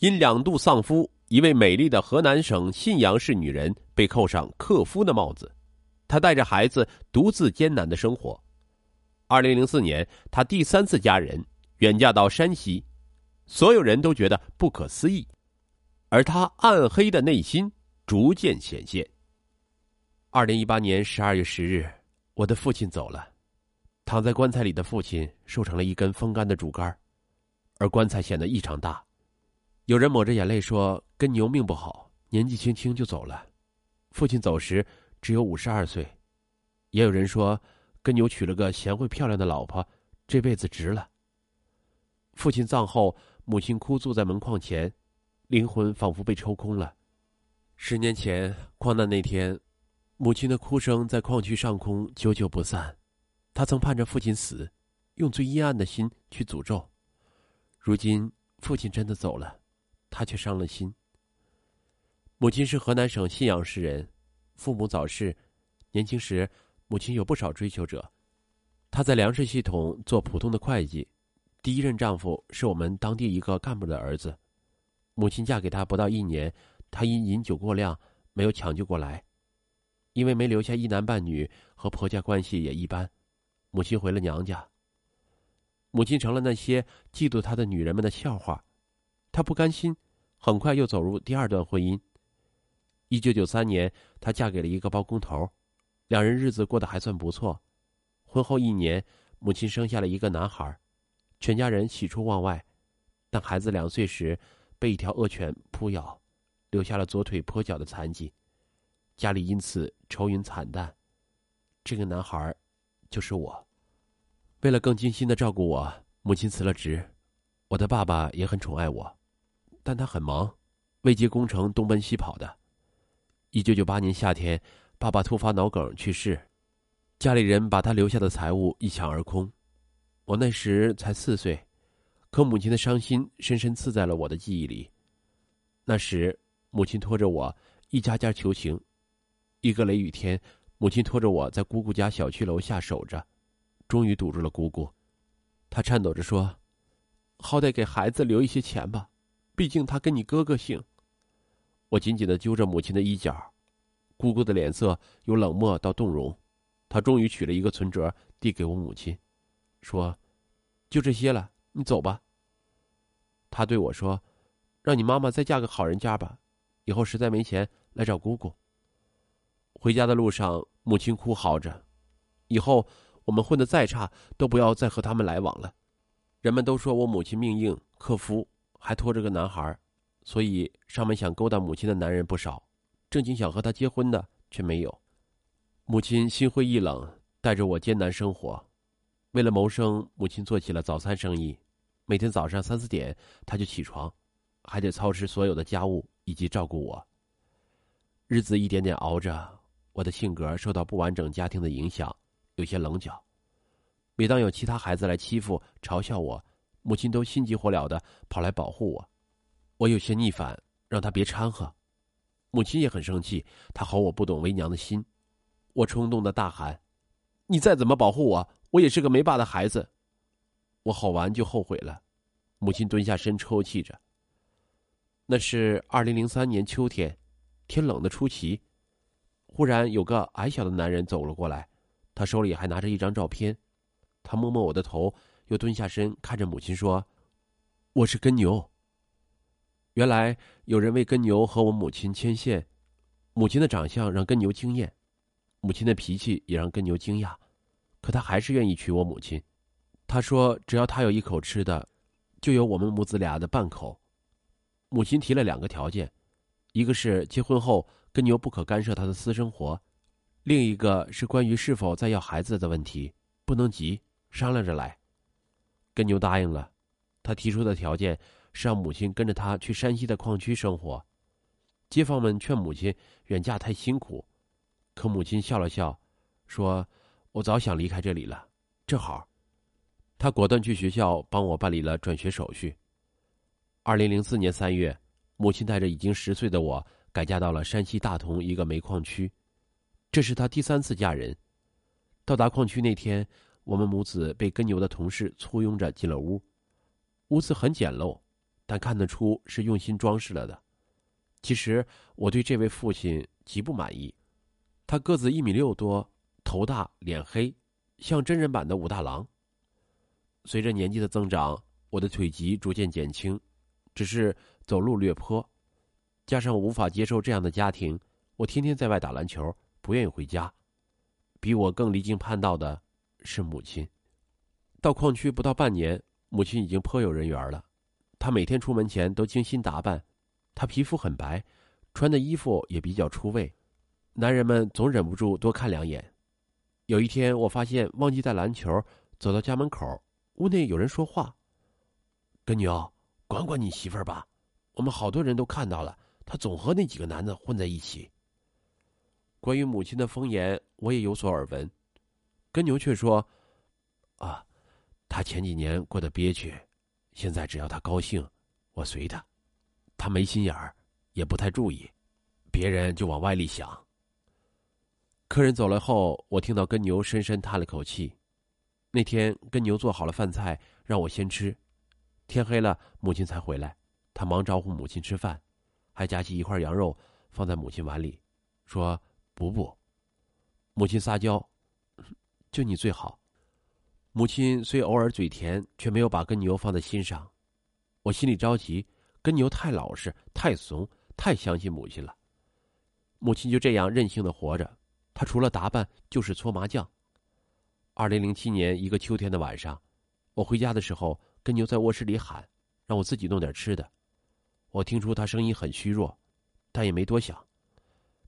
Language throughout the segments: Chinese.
因两度丧夫，一位美丽的河南省信阳市女人被扣上克夫的帽子，她带着孩子独自艰难的生活。二零零四年，她第三次嫁人，远嫁到山西，所有人都觉得不可思议，而她暗黑的内心逐渐显现。二零一八年十二月十日，我的父亲走了，躺在棺材里的父亲瘦成了一根风干的竹竿，而棺材显得异常大。有人抹着眼泪说：“跟牛命不好，年纪轻轻就走了。”父亲走时只有五十二岁。也有人说，跟牛娶了个贤惠漂亮的老婆，这辈子值了。父亲葬后，母亲哭坐在门框前，灵魂仿佛被抽空了。十年前矿难那天，母亲的哭声在矿区上空久久不散。她曾盼着父亲死，用最阴暗的心去诅咒。如今父亲真的走了。他却伤了心。母亲是河南省信阳市人，父母早逝，年轻时母亲有不少追求者。她在粮食系统做普通的会计，第一任丈夫是我们当地一个干部的儿子。母亲嫁给他不到一年，他因饮酒过量没有抢救过来，因为没留下一男半女，和婆家关系也一般，母亲回了娘家。母亲成了那些嫉妒她的女人们的笑话。她不甘心，很快又走入第二段婚姻。一九九三年，她嫁给了一个包工头，两人日子过得还算不错。婚后一年，母亲生下了一个男孩，全家人喜出望外。但孩子两岁时，被一条恶犬扑咬，留下了左腿跛脚的残疾，家里因此愁云惨淡。这个男孩，就是我。为了更精心的照顾我，母亲辞了职。我的爸爸也很宠爱我。但他很忙，为接工程东奔西跑的。一九九八年夏天，爸爸突发脑梗去世，家里人把他留下的财物一抢而空。我那时才四岁，可母亲的伤心深深刺在了我的记忆里。那时，母亲拖着我一家家求情。一个雷雨天，母亲拖着我在姑姑家小区楼下守着，终于堵住了姑姑。她颤抖着说：“好歹给孩子留一些钱吧。”毕竟他跟你哥哥姓。我紧紧的揪着母亲的衣角，姑姑的脸色由冷漠到动容。她终于取了一个存折递给我母亲，说：“就这些了，你走吧。”他对我说：“让你妈妈再嫁个好人家吧，以后实在没钱来找姑姑。”回家的路上，母亲哭嚎着：“以后我们混的再差，都不要再和他们来往了。”人们都说我母亲命硬，克夫。还拖着个男孩，所以上门想勾搭母亲的男人不少，正经想和她结婚的却没有。母亲心灰意冷，带着我艰难生活。为了谋生，母亲做起了早餐生意。每天早上三四点，她就起床，还得操持所有的家务以及照顾我。日子一点点熬着，我的性格受到不完整家庭的影响，有些棱角。每当有其他孩子来欺负、嘲笑我。母亲都心急火燎的跑来保护我，我有些逆反，让他别掺和。母亲也很生气，她吼我不懂为娘的心。我冲动的大喊：“你再怎么保护我，我也是个没爸的孩子。”我吼完就后悔了。母亲蹲下身抽泣着。那是二零零三年秋天，天冷的出奇，忽然有个矮小的男人走了过来，他手里还拿着一张照片，他摸摸我的头。又蹲下身看着母亲说：“我是根牛。”原来有人为根牛和我母亲牵线，母亲的长相让根牛惊艳，母亲的脾气也让根牛惊讶，可他还是愿意娶我母亲。他说：“只要他有一口吃的，就有我们母子俩的半口。”母亲提了两个条件，一个是结婚后根牛不可干涉他的私生活，另一个是关于是否再要孩子的问题，不能急，商量着来。根牛答应了，他提出的条件是让母亲跟着他去山西的矿区生活。街坊们劝母亲远嫁太辛苦，可母亲笑了笑，说：“我早想离开这里了，正好。”他果断去学校帮我办理了转学手续。二零零四年三月，母亲带着已经十岁的我改嫁到了山西大同一个煤矿区，这是她第三次嫁人。到达矿区那天。我们母子被跟牛的同事簇拥着进了屋，屋子很简陋，但看得出是用心装饰了的。其实我对这位父亲极不满意，他个子一米六多，头大脸黑，像真人版的武大郎。随着年纪的增长，我的腿疾逐渐减轻，只是走路略坡，加上无法接受这样的家庭，我天天在外打篮球，不愿意回家。比我更离经叛道的是母亲。到矿区不到半年，母亲已经颇有人缘了。她每天出门前都精心打扮，她皮肤很白，穿的衣服也比较出位，男人们总忍不住多看两眼。有一天，我发现忘记带篮球，走到家门口，屋内有人说话：“根牛，管管你媳妇儿吧，我们好多人都看到了，她总和那几个男的混在一起。”关于母亲的风言，我也有所耳闻。根牛却说：“啊，他前几年过得憋屈，现在只要他高兴，我随他。他没心眼儿，也不太注意，别人就往外里想。”客人走了后，我听到根牛深深叹了口气。那天，根牛做好了饭菜，让我先吃。天黑了，母亲才回来，他忙招呼母亲吃饭，还夹起一块羊肉放在母亲碗里，说。不不，母亲撒娇，就你最好。母亲虽偶尔嘴甜，却没有把跟牛放在心上。我心里着急，跟牛太老实、太怂、太相信母亲了。母亲就这样任性的活着，她除了打扮就是搓麻将。二零零七年一个秋天的晚上，我回家的时候，跟牛在卧室里喊，让我自己弄点吃的。我听出他声音很虚弱，但也没多想。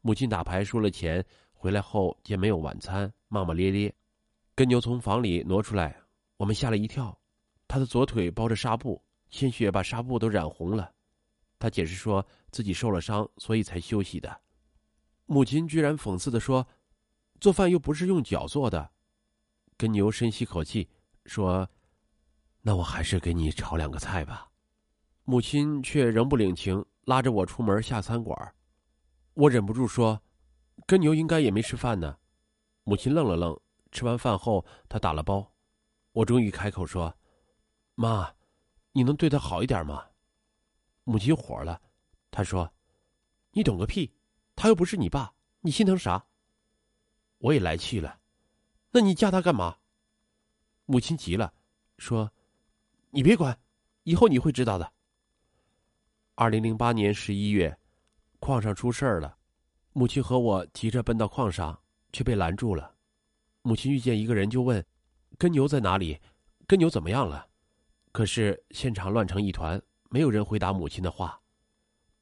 母亲打牌输了钱，回来后见没有晚餐，骂骂咧咧。根牛从房里挪出来，我们吓了一跳。他的左腿包着纱布，鲜血把纱布都染红了。他解释说自己受了伤，所以才休息的。母亲居然讽刺的说：“做饭又不是用脚做的。”根牛深吸口气说：“那我还是给你炒两个菜吧。”母亲却仍不领情，拉着我出门下餐馆。我忍不住说：“跟牛应该也没吃饭呢。”母亲愣了愣，吃完饭后，他打了包。我终于开口说：“妈，你能对他好一点吗？”母亲火了，她说：“你懂个屁！他又不是你爸，你心疼啥？”我也来气了，那你嫁他干嘛？母亲急了，说：“你别管，以后你会知道的。”二零零八年十一月。矿上出事儿了，母亲和我急着奔到矿上，却被拦住了。母亲遇见一个人就问：“跟牛在哪里？跟牛怎么样了？”可是现场乱成一团，没有人回答母亲的话。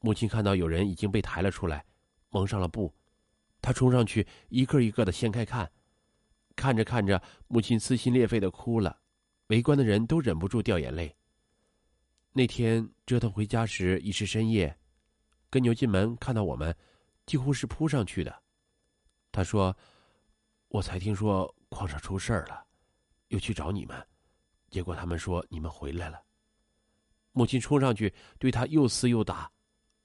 母亲看到有人已经被抬了出来，蒙上了布，她冲上去一个一个的掀开看，看着看着，母亲撕心裂肺的哭了，围观的人都忍不住掉眼泪。那天折腾回家时已是深夜。跟牛进门看到我们，几乎是扑上去的。他说：“我才听说矿上出事儿了，又去找你们，结果他们说你们回来了。”母亲冲上去对他又撕又打，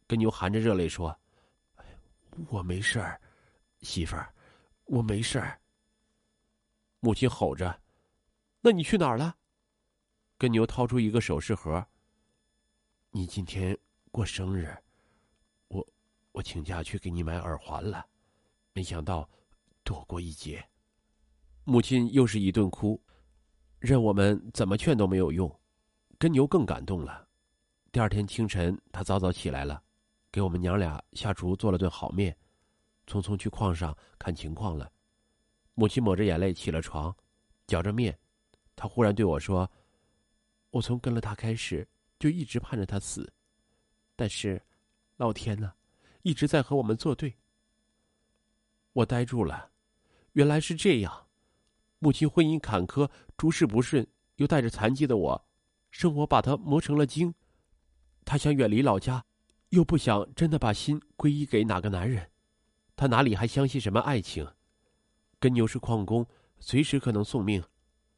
跟牛含着热泪说：“我没事儿，媳妇儿，我没事儿。”母亲吼着：“那你去哪儿了？”跟牛掏出一个首饰盒：“你今天过生日。”我我请假去给你买耳环了，没想到躲过一劫。母亲又是一顿哭，任我们怎么劝都没有用。跟牛更感动了。第二天清晨，他早早起来了，给我们娘俩下厨做了顿好面，匆匆去矿上看情况了。母亲抹着眼泪起了床，嚼着面，他忽然对我说：“我从跟了他开始，就一直盼着他死，但是，老天呐！”一直在和我们作对。我呆住了，原来是这样。母亲婚姻坎坷，诸事不顺，又带着残疾的我，生活把她磨成了精。她想远离老家，又不想真的把心皈依给哪个男人。她哪里还相信什么爱情？跟牛是矿工，随时可能送命。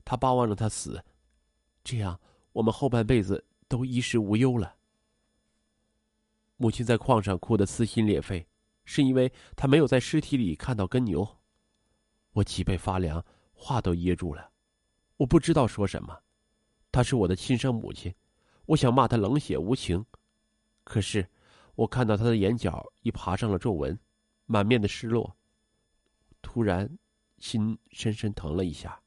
他巴望着他死，这样我们后半辈子都衣食无忧了。母亲在矿上哭得撕心裂肺，是因为她没有在尸体里看到根牛。我脊背发凉，话都噎住了。我不知道说什么。她是我的亲生母亲，我想骂她冷血无情，可是我看到她的眼角已爬上了皱纹，满面的失落。突然，心深深疼了一下。